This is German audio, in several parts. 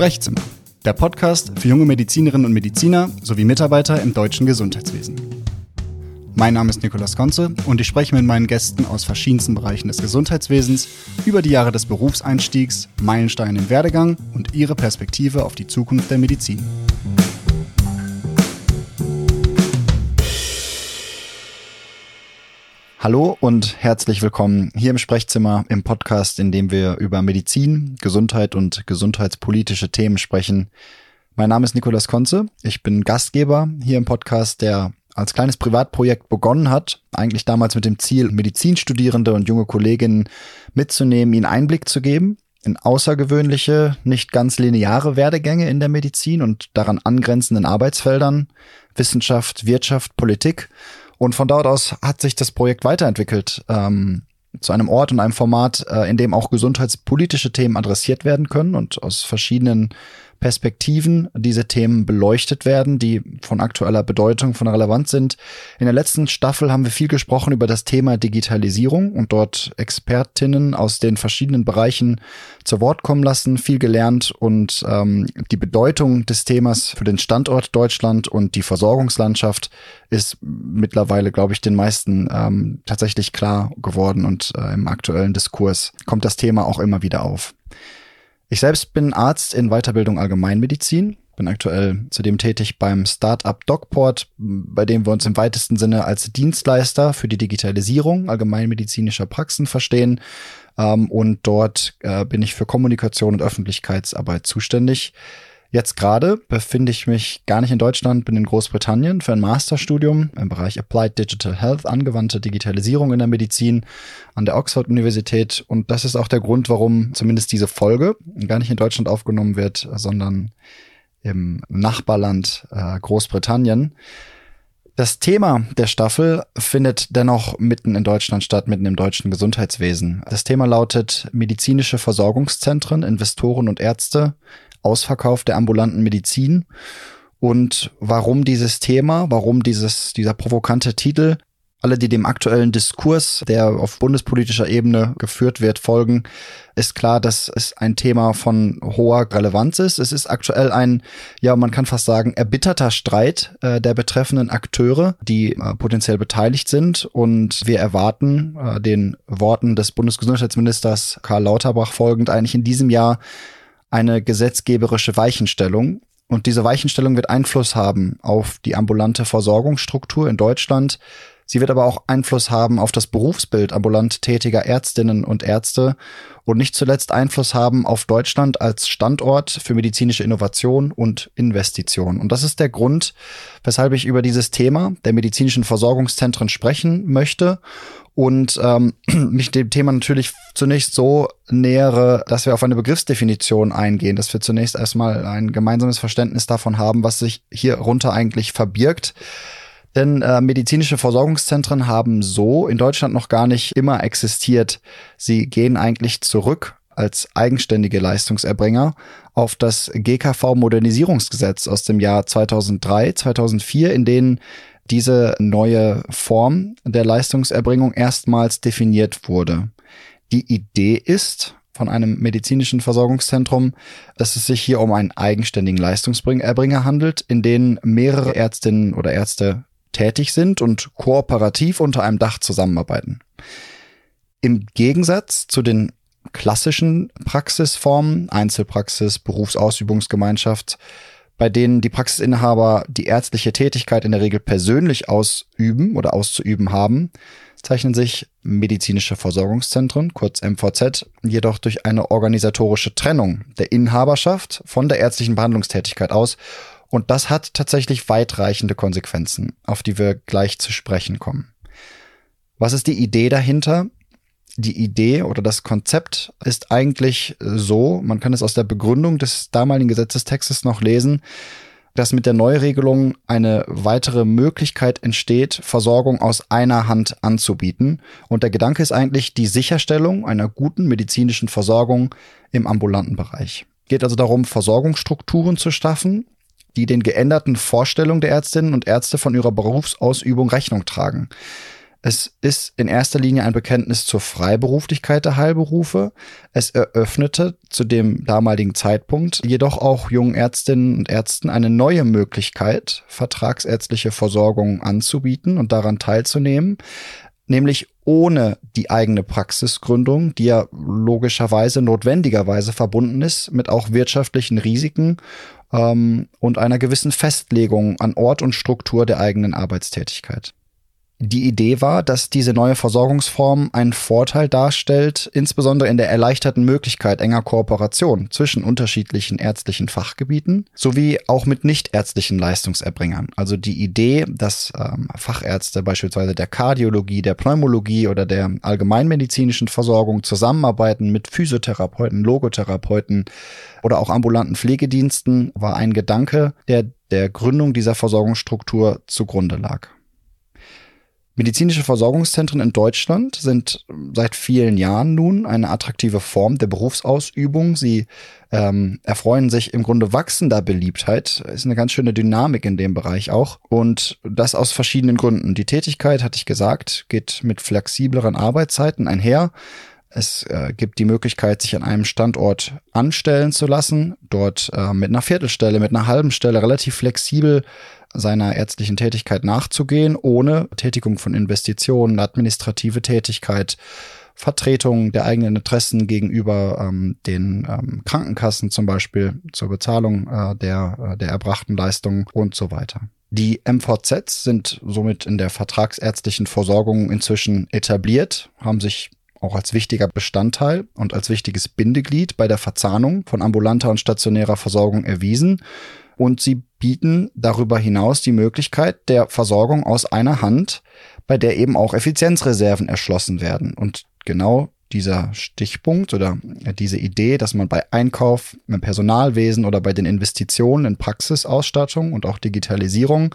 Sprechzimmer, der Podcast für junge Medizinerinnen und Mediziner sowie Mitarbeiter im deutschen Gesundheitswesen. Mein Name ist Nikolaus Konze und ich spreche mit meinen Gästen aus verschiedensten Bereichen des Gesundheitswesens über die Jahre des Berufseinstiegs, Meilensteine im Werdegang und ihre Perspektive auf die Zukunft der Medizin. Hallo und herzlich willkommen hier im Sprechzimmer im Podcast, in dem wir über Medizin, Gesundheit und gesundheitspolitische Themen sprechen. Mein Name ist Nikolas Konze. Ich bin Gastgeber hier im Podcast, der als kleines Privatprojekt begonnen hat, eigentlich damals mit dem Ziel, Medizinstudierende und junge Kolleginnen mitzunehmen, ihnen Einblick zu geben in außergewöhnliche, nicht ganz lineare Werdegänge in der Medizin und daran angrenzenden Arbeitsfeldern, Wissenschaft, Wirtschaft, Politik und von dort aus hat sich das Projekt weiterentwickelt ähm, zu einem Ort und einem Format, äh, in dem auch gesundheitspolitische Themen adressiert werden können und aus verschiedenen Perspektiven diese Themen beleuchtet werden, die von aktueller Bedeutung, von Relevanz sind. In der letzten Staffel haben wir viel gesprochen über das Thema Digitalisierung und dort Expertinnen aus den verschiedenen Bereichen zu Wort kommen lassen, viel gelernt und ähm, die Bedeutung des Themas für den Standort Deutschland und die Versorgungslandschaft ist mittlerweile, glaube ich, den meisten ähm, tatsächlich klar geworden und äh, im aktuellen Diskurs kommt das Thema auch immer wieder auf. Ich selbst bin Arzt in Weiterbildung Allgemeinmedizin, bin aktuell zudem tätig beim Startup DocPort, bei dem wir uns im weitesten Sinne als Dienstleister für die Digitalisierung allgemeinmedizinischer Praxen verstehen. Ähm, und dort äh, bin ich für Kommunikation und Öffentlichkeitsarbeit zuständig. Jetzt gerade befinde ich mich gar nicht in Deutschland, bin in Großbritannien für ein Masterstudium im Bereich Applied Digital Health, angewandte Digitalisierung in der Medizin an der Oxford-Universität. Und das ist auch der Grund, warum zumindest diese Folge gar nicht in Deutschland aufgenommen wird, sondern im Nachbarland äh, Großbritannien. Das Thema der Staffel findet dennoch mitten in Deutschland statt, mitten im deutschen Gesundheitswesen. Das Thema lautet medizinische Versorgungszentren, Investoren und Ärzte, Ausverkauf der ambulanten Medizin und warum dieses Thema, warum dieses, dieser provokante Titel, alle, die dem aktuellen Diskurs, der auf bundespolitischer Ebene geführt wird, folgen, ist klar, dass es ein Thema von hoher Relevanz ist. Es ist aktuell ein, ja, man kann fast sagen, erbitterter Streit äh, der betreffenden Akteure, die äh, potenziell beteiligt sind. Und wir erwarten äh, den Worten des Bundesgesundheitsministers Karl Lauterbach folgend eigentlich in diesem Jahr eine gesetzgeberische Weichenstellung. Und diese Weichenstellung wird Einfluss haben auf die ambulante Versorgungsstruktur in Deutschland. Sie wird aber auch Einfluss haben auf das Berufsbild ambulant tätiger Ärztinnen und Ärzte und nicht zuletzt Einfluss haben auf Deutschland als Standort für medizinische Innovation und Investition. Und das ist der Grund, weshalb ich über dieses Thema der medizinischen Versorgungszentren sprechen möchte und ähm, mich dem Thema natürlich zunächst so nähere, dass wir auf eine Begriffsdefinition eingehen, dass wir zunächst erstmal ein gemeinsames Verständnis davon haben, was sich hier runter eigentlich verbirgt. Denn äh, medizinische Versorgungszentren haben so in Deutschland noch gar nicht immer existiert. Sie gehen eigentlich zurück als eigenständige Leistungserbringer auf das GKV Modernisierungsgesetz aus dem Jahr 2003, 2004, in denen diese neue Form der Leistungserbringung erstmals definiert wurde. Die Idee ist von einem medizinischen Versorgungszentrum, dass es sich hier um einen eigenständigen Leistungserbringer handelt, in denen mehrere Ärztinnen oder Ärzte tätig sind und kooperativ unter einem Dach zusammenarbeiten. Im Gegensatz zu den klassischen Praxisformen, Einzelpraxis, Berufsausübungsgemeinschaft, bei denen die Praxisinhaber die ärztliche Tätigkeit in der Regel persönlich ausüben oder auszuüben haben, zeichnen sich medizinische Versorgungszentren, kurz MVZ, jedoch durch eine organisatorische Trennung der Inhaberschaft von der ärztlichen Behandlungstätigkeit aus. Und das hat tatsächlich weitreichende Konsequenzen, auf die wir gleich zu sprechen kommen. Was ist die Idee dahinter? die Idee oder das Konzept ist eigentlich so, man kann es aus der Begründung des damaligen Gesetzestextes noch lesen, dass mit der Neuregelung eine weitere Möglichkeit entsteht, Versorgung aus einer Hand anzubieten. Und der Gedanke ist eigentlich die Sicherstellung einer guten medizinischen Versorgung im ambulanten Bereich. Geht also darum, Versorgungsstrukturen zu schaffen, die den geänderten Vorstellungen der Ärztinnen und Ärzte von ihrer Berufsausübung Rechnung tragen. Es ist in erster Linie ein Bekenntnis zur Freiberuflichkeit der Heilberufe. Es eröffnete zu dem damaligen Zeitpunkt jedoch auch jungen Ärztinnen und Ärzten eine neue Möglichkeit, vertragsärztliche Versorgung anzubieten und daran teilzunehmen, nämlich ohne die eigene Praxisgründung, die ja logischerweise notwendigerweise verbunden ist mit auch wirtschaftlichen Risiken ähm, und einer gewissen Festlegung an Ort und Struktur der eigenen Arbeitstätigkeit. Die Idee war, dass diese neue Versorgungsform einen Vorteil darstellt, insbesondere in der erleichterten Möglichkeit enger Kooperation zwischen unterschiedlichen ärztlichen Fachgebieten sowie auch mit nichtärztlichen Leistungserbringern. Also die Idee, dass ähm, Fachärzte beispielsweise der Kardiologie, der Pneumologie oder der allgemeinmedizinischen Versorgung zusammenarbeiten mit Physiotherapeuten, Logotherapeuten oder auch ambulanten Pflegediensten, war ein Gedanke, der der Gründung dieser Versorgungsstruktur zugrunde lag. Medizinische Versorgungszentren in Deutschland sind seit vielen Jahren nun eine attraktive Form der Berufsausübung. Sie ähm, erfreuen sich im Grunde wachsender Beliebtheit. Ist eine ganz schöne Dynamik in dem Bereich auch. Und das aus verschiedenen Gründen. Die Tätigkeit, hatte ich gesagt, geht mit flexibleren Arbeitszeiten einher. Es äh, gibt die Möglichkeit, sich an einem Standort anstellen zu lassen, dort äh, mit einer Viertelstelle, mit einer halben Stelle relativ flexibel seiner ärztlichen Tätigkeit nachzugehen, ohne Tätigung von Investitionen, administrative Tätigkeit, Vertretung der eigenen Interessen gegenüber ähm, den ähm, Krankenkassen zum Beispiel zur Bezahlung äh, der, äh, der erbrachten Leistungen und so weiter. Die MVZs sind somit in der vertragsärztlichen Versorgung inzwischen etabliert, haben sich auch als wichtiger Bestandteil und als wichtiges Bindeglied bei der Verzahnung von ambulanter und stationärer Versorgung erwiesen und sie bieten darüber hinaus die Möglichkeit der Versorgung aus einer Hand, bei der eben auch Effizienzreserven erschlossen werden. Und genau dieser Stichpunkt oder diese Idee, dass man bei Einkauf im Personalwesen oder bei den Investitionen in Praxisausstattung und auch Digitalisierung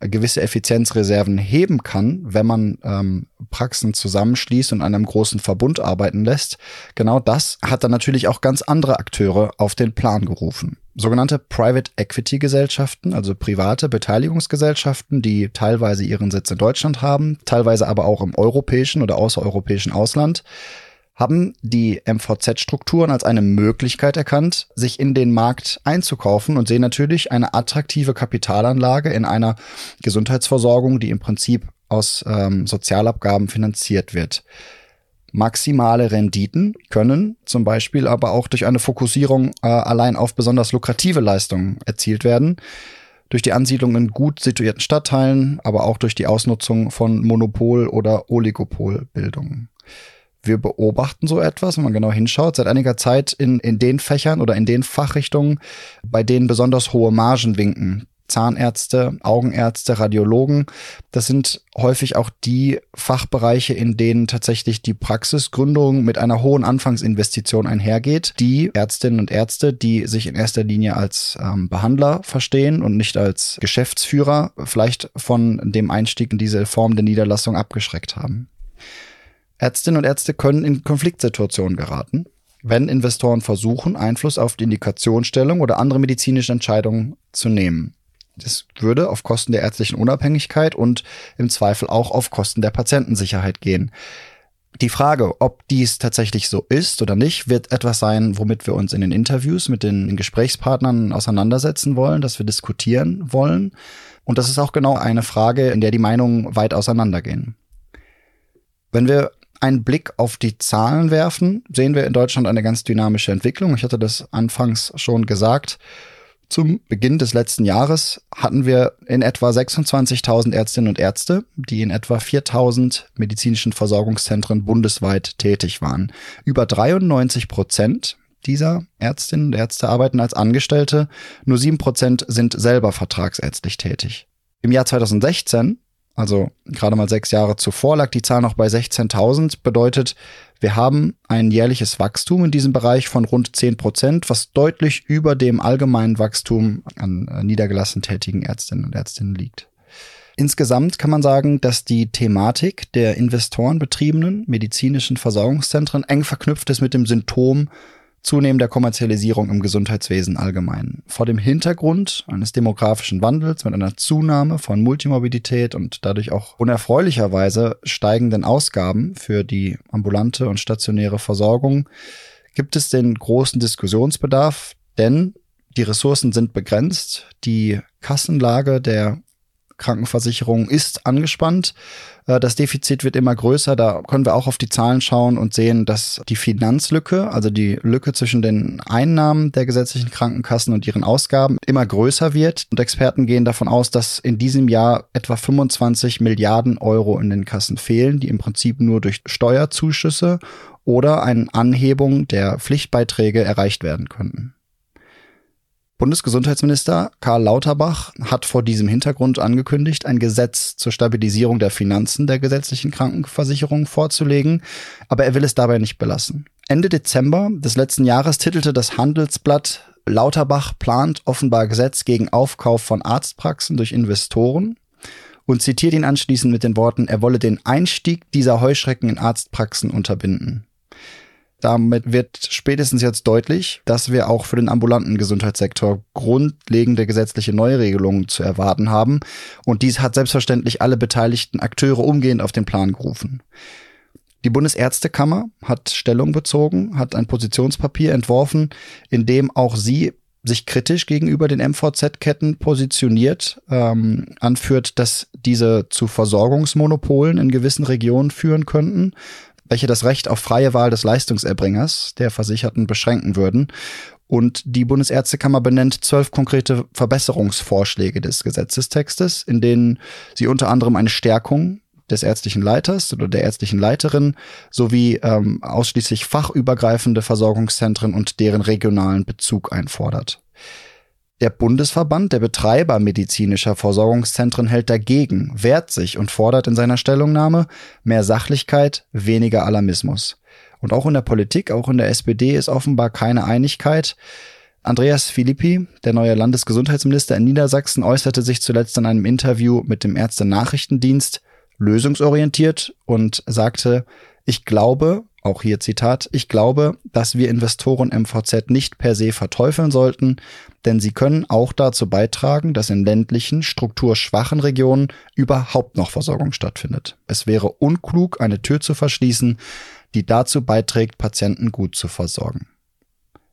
äh, gewisse Effizienzreserven heben kann, wenn man ähm, Praxen zusammenschließt und an einem großen Verbund arbeiten lässt, genau das hat dann natürlich auch ganz andere Akteure auf den Plan gerufen sogenannte Private Equity Gesellschaften, also private Beteiligungsgesellschaften, die teilweise ihren Sitz in Deutschland haben, teilweise aber auch im europäischen oder außereuropäischen Ausland, haben die MVZ-Strukturen als eine Möglichkeit erkannt, sich in den Markt einzukaufen und sehen natürlich eine attraktive Kapitalanlage in einer Gesundheitsversorgung, die im Prinzip aus ähm, Sozialabgaben finanziert wird. Maximale Renditen können zum Beispiel aber auch durch eine Fokussierung äh, allein auf besonders lukrative Leistungen erzielt werden. Durch die Ansiedlung in gut situierten Stadtteilen, aber auch durch die Ausnutzung von Monopol- oder Oligopolbildungen. Wir beobachten so etwas, wenn man genau hinschaut, seit einiger Zeit in, in den Fächern oder in den Fachrichtungen, bei denen besonders hohe Margen winken. Zahnärzte, Augenärzte, Radiologen. Das sind häufig auch die Fachbereiche, in denen tatsächlich die Praxisgründung mit einer hohen Anfangsinvestition einhergeht. Die Ärztinnen und Ärzte, die sich in erster Linie als ähm, Behandler verstehen und nicht als Geschäftsführer, vielleicht von dem Einstieg in diese Form der Niederlassung abgeschreckt haben. Ärztinnen und Ärzte können in Konfliktsituationen geraten wenn Investoren versuchen, Einfluss auf die Indikationsstellung oder andere medizinische Entscheidungen zu nehmen. Das würde auf Kosten der ärztlichen Unabhängigkeit und im Zweifel auch auf Kosten der Patientensicherheit gehen. Die Frage, ob dies tatsächlich so ist oder nicht, wird etwas sein, womit wir uns in den Interviews mit den Gesprächspartnern auseinandersetzen wollen, dass wir diskutieren wollen. Und das ist auch genau eine Frage, in der die Meinungen weit auseinandergehen. Wenn wir einen Blick auf die Zahlen werfen, sehen wir in Deutschland eine ganz dynamische Entwicklung. Ich hatte das anfangs schon gesagt. Zum Beginn des letzten Jahres hatten wir in etwa 26.000 Ärztinnen und Ärzte, die in etwa 4.000 medizinischen Versorgungszentren bundesweit tätig waren. Über 93 Prozent dieser Ärztinnen und Ärzte arbeiten als Angestellte, nur sieben Prozent sind selber vertragsärztlich tätig. Im Jahr 2016 also gerade mal sechs Jahre zuvor lag die Zahl noch bei 16.000, bedeutet, wir haben ein jährliches Wachstum in diesem Bereich von rund 10 Prozent, was deutlich über dem allgemeinen Wachstum an äh, niedergelassen tätigen Ärztinnen und Ärztinnen liegt. Insgesamt kann man sagen, dass die Thematik der investorenbetriebenen medizinischen Versorgungszentren eng verknüpft ist mit dem Symptom zunehmender Kommerzialisierung im Gesundheitswesen allgemein. Vor dem Hintergrund eines demografischen Wandels mit einer Zunahme von Multimorbidität und dadurch auch unerfreulicherweise steigenden Ausgaben für die ambulante und stationäre Versorgung gibt es den großen Diskussionsbedarf, denn die Ressourcen sind begrenzt, die Kassenlage der Krankenversicherung ist angespannt. Äh, das Defizit wird immer größer. Da können wir auch auf die Zahlen schauen und sehen, dass die Finanzlücke, also die Lücke zwischen den Einnahmen der gesetzlichen Krankenkassen und ihren Ausgaben immer größer wird. Und Experten gehen davon aus, dass in diesem Jahr etwa 25 Milliarden Euro in den Kassen fehlen, die im Prinzip nur durch Steuerzuschüsse oder eine Anhebung der Pflichtbeiträge erreicht werden könnten. Bundesgesundheitsminister Karl Lauterbach hat vor diesem Hintergrund angekündigt, ein Gesetz zur Stabilisierung der Finanzen der gesetzlichen Krankenversicherung vorzulegen, aber er will es dabei nicht belassen. Ende Dezember des letzten Jahres titelte das Handelsblatt Lauterbach plant offenbar Gesetz gegen Aufkauf von Arztpraxen durch Investoren und zitiert ihn anschließend mit den Worten, er wolle den Einstieg dieser Heuschrecken in Arztpraxen unterbinden. Damit wird spätestens jetzt deutlich, dass wir auch für den ambulanten Gesundheitssektor grundlegende gesetzliche Neuregelungen zu erwarten haben. Und dies hat selbstverständlich alle beteiligten Akteure umgehend auf den Plan gerufen. Die Bundesärztekammer hat Stellung bezogen, hat ein Positionspapier entworfen, in dem auch sie sich kritisch gegenüber den MVZ-Ketten positioniert, ähm, anführt, dass diese zu Versorgungsmonopolen in gewissen Regionen führen könnten welche das Recht auf freie Wahl des Leistungserbringers der Versicherten beschränken würden. Und die Bundesärztekammer benennt zwölf konkrete Verbesserungsvorschläge des Gesetzestextes, in denen sie unter anderem eine Stärkung des ärztlichen Leiters oder der ärztlichen Leiterin sowie ähm, ausschließlich fachübergreifende Versorgungszentren und deren regionalen Bezug einfordert. Der Bundesverband der Betreiber medizinischer Versorgungszentren hält dagegen, wehrt sich und fordert in seiner Stellungnahme mehr Sachlichkeit, weniger Alarmismus. Und auch in der Politik, auch in der SPD ist offenbar keine Einigkeit. Andreas Philippi, der neue Landesgesundheitsminister in Niedersachsen, äußerte sich zuletzt in einem Interview mit dem Ärzte-Nachrichtendienst lösungsorientiert und sagte, ich glaube, auch hier Zitat, ich glaube, dass wir Investoren MVZ nicht per se verteufeln sollten, denn sie können auch dazu beitragen, dass in ländlichen, strukturschwachen Regionen überhaupt noch Versorgung stattfindet. Es wäre unklug, eine Tür zu verschließen, die dazu beiträgt, Patienten gut zu versorgen.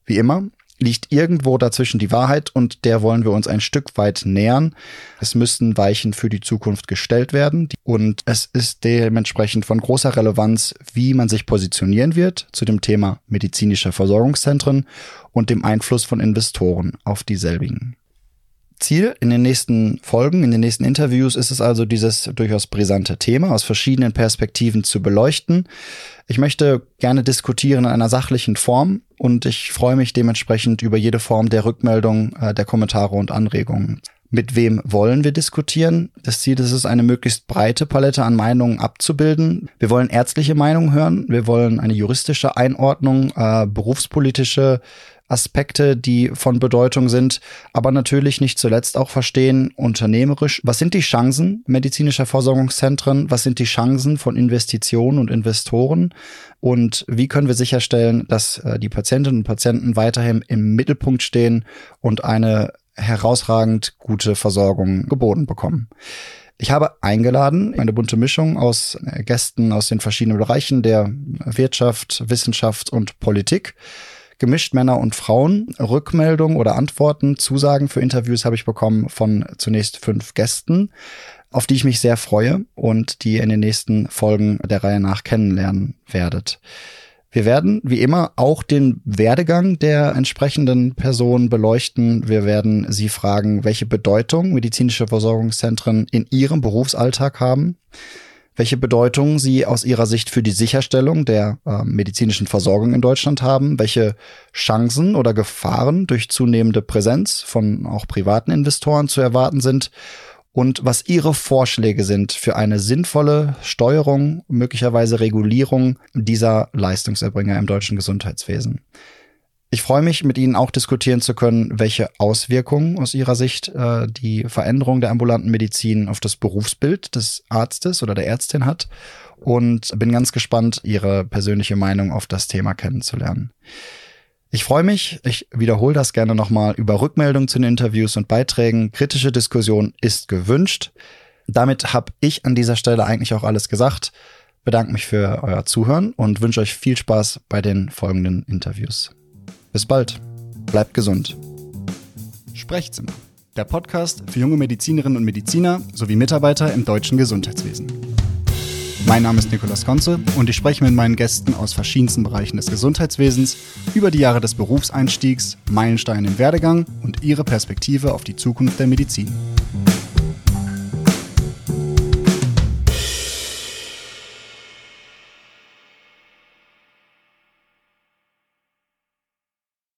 Wie immer, liegt irgendwo dazwischen die Wahrheit und der wollen wir uns ein Stück weit nähern. Es müssten Weichen für die Zukunft gestellt werden und es ist dementsprechend von großer Relevanz, wie man sich positionieren wird zu dem Thema medizinischer Versorgungszentren und dem Einfluss von Investoren auf dieselbigen. Ziel in den nächsten Folgen, in den nächsten Interviews ist es also, dieses durchaus brisante Thema aus verschiedenen Perspektiven zu beleuchten. Ich möchte gerne diskutieren in einer sachlichen Form und ich freue mich dementsprechend über jede Form der Rückmeldung, äh, der Kommentare und Anregungen. Mit wem wollen wir diskutieren? Das Ziel ist es, eine möglichst breite Palette an Meinungen abzubilden. Wir wollen ärztliche Meinungen hören, wir wollen eine juristische Einordnung, äh, berufspolitische Aspekte, die von Bedeutung sind, aber natürlich nicht zuletzt auch verstehen, unternehmerisch, was sind die Chancen medizinischer Versorgungszentren, was sind die Chancen von Investitionen und Investoren und wie können wir sicherstellen, dass äh, die Patientinnen und Patienten weiterhin im Mittelpunkt stehen und eine herausragend gute Versorgung geboten bekommen. Ich habe eingeladen, eine bunte Mischung aus äh, Gästen aus den verschiedenen Bereichen der Wirtschaft, Wissenschaft und Politik gemischt Männer und Frauen. Rückmeldungen oder Antworten, Zusagen für Interviews habe ich bekommen von zunächst fünf Gästen, auf die ich mich sehr freue und die ihr in den nächsten Folgen der Reihe nach kennenlernen werdet. Wir werden wie immer auch den Werdegang der entsprechenden Person beleuchten. Wir werden sie fragen, welche Bedeutung medizinische Versorgungszentren in ihrem Berufsalltag haben welche Bedeutung sie aus ihrer Sicht für die Sicherstellung der äh, medizinischen Versorgung in Deutschland haben, welche Chancen oder Gefahren durch zunehmende Präsenz von auch privaten Investoren zu erwarten sind und was ihre Vorschläge sind für eine sinnvolle Steuerung, möglicherweise Regulierung dieser Leistungserbringer im deutschen Gesundheitswesen. Ich freue mich, mit Ihnen auch diskutieren zu können, welche Auswirkungen aus Ihrer Sicht äh, die Veränderung der ambulanten Medizin auf das Berufsbild des Arztes oder der Ärztin hat und bin ganz gespannt, Ihre persönliche Meinung auf das Thema kennenzulernen. Ich freue mich, ich wiederhole das gerne nochmal, über Rückmeldungen zu den Interviews und Beiträgen. Kritische Diskussion ist gewünscht. Damit habe ich an dieser Stelle eigentlich auch alles gesagt. Bedanke mich für euer Zuhören und wünsche euch viel Spaß bei den folgenden Interviews. Bis bald. Bleibt gesund. Sprechzimmer. Der Podcast für junge Medizinerinnen und Mediziner sowie Mitarbeiter im deutschen Gesundheitswesen. Mein Name ist Nikolas Konze und ich spreche mit meinen Gästen aus verschiedensten Bereichen des Gesundheitswesens über die Jahre des Berufseinstiegs, Meilensteine im Werdegang und ihre Perspektive auf die Zukunft der Medizin.